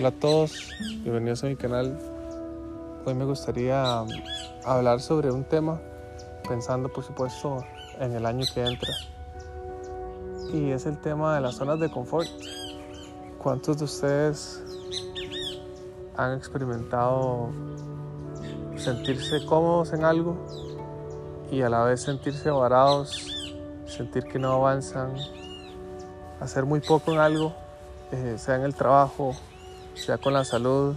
Hola a todos, bienvenidos a mi canal. Hoy me gustaría um, hablar sobre un tema, pensando por supuesto en el año que entra. Y es el tema de las zonas de confort. ¿Cuántos de ustedes han experimentado sentirse cómodos en algo y a la vez sentirse varados, sentir que no avanzan, hacer muy poco en algo, eh, sea en el trabajo, sea con la salud,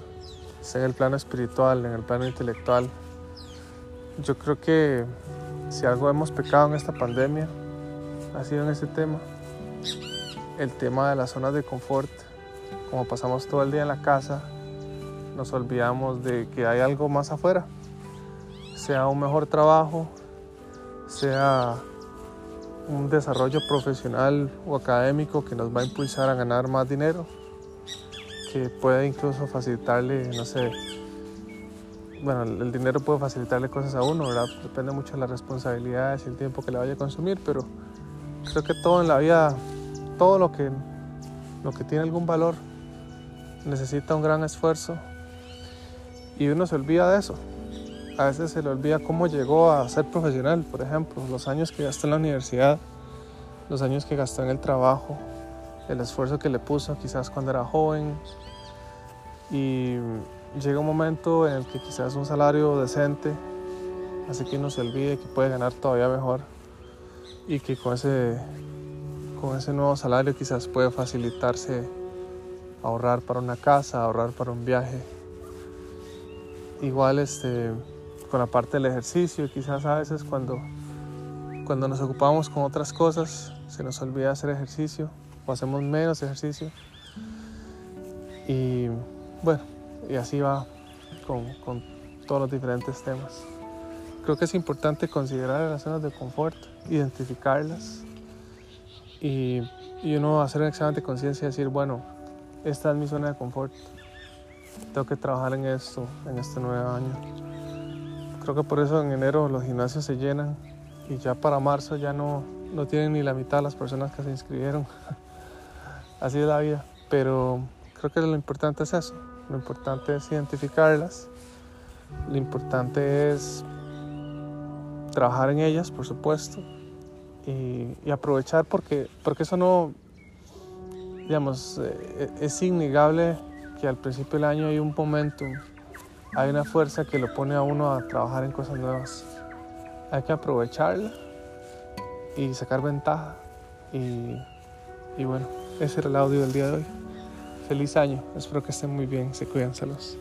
sea en el plano espiritual, en el plano intelectual. Yo creo que si algo hemos pecado en esta pandemia, ha sido en ese tema. El tema de las zonas de confort. Como pasamos todo el día en la casa, nos olvidamos de que hay algo más afuera. Sea un mejor trabajo, sea un desarrollo profesional o académico que nos va a impulsar a ganar más dinero, que puede incluso facilitarle, no sé, bueno, el dinero puede facilitarle cosas a uno, ¿verdad? Depende mucho de las responsabilidades y el tiempo que le vaya a consumir, pero creo que todo en la vida, todo lo que, lo que tiene algún valor, necesita un gran esfuerzo. Y uno se olvida de eso. A veces se le olvida cómo llegó a ser profesional, por ejemplo, los años que gastó en la universidad, los años que gastó en el trabajo, el esfuerzo que le puso quizás cuando era joven. Y llega un momento en el que quizás un salario decente hace que uno se olvide que puede ganar todavía mejor y que con ese, con ese nuevo salario quizás puede facilitarse ahorrar para una casa, ahorrar para un viaje. Igual este con la parte del ejercicio. Quizás a veces cuando, cuando nos ocupamos con otras cosas se nos olvida hacer ejercicio o hacemos menos ejercicio. Y bueno, y así va con, con todos los diferentes temas. Creo que es importante considerar las zonas de confort, identificarlas y, y uno hacer un examen de conciencia y decir, bueno, esta es mi zona de confort. Tengo que trabajar en esto, en este nuevo año. Creo que por eso en enero los gimnasios se llenan y ya para marzo ya no, no tienen ni la mitad de las personas que se inscribieron. Así es la vida. Pero creo que lo importante es eso. Lo importante es identificarlas. Lo importante es trabajar en ellas, por supuesto. Y, aprovechar porque, porque eso no, digamos, eh, es innegable que al principio del año hay un momentum hay una fuerza que lo pone a uno a trabajar en cosas nuevas. Hay que aprovecharla y sacar ventaja. Y bueno, ese era el audio del día de hoy. Feliz año, espero que estén muy bien, se cuidan, saludos.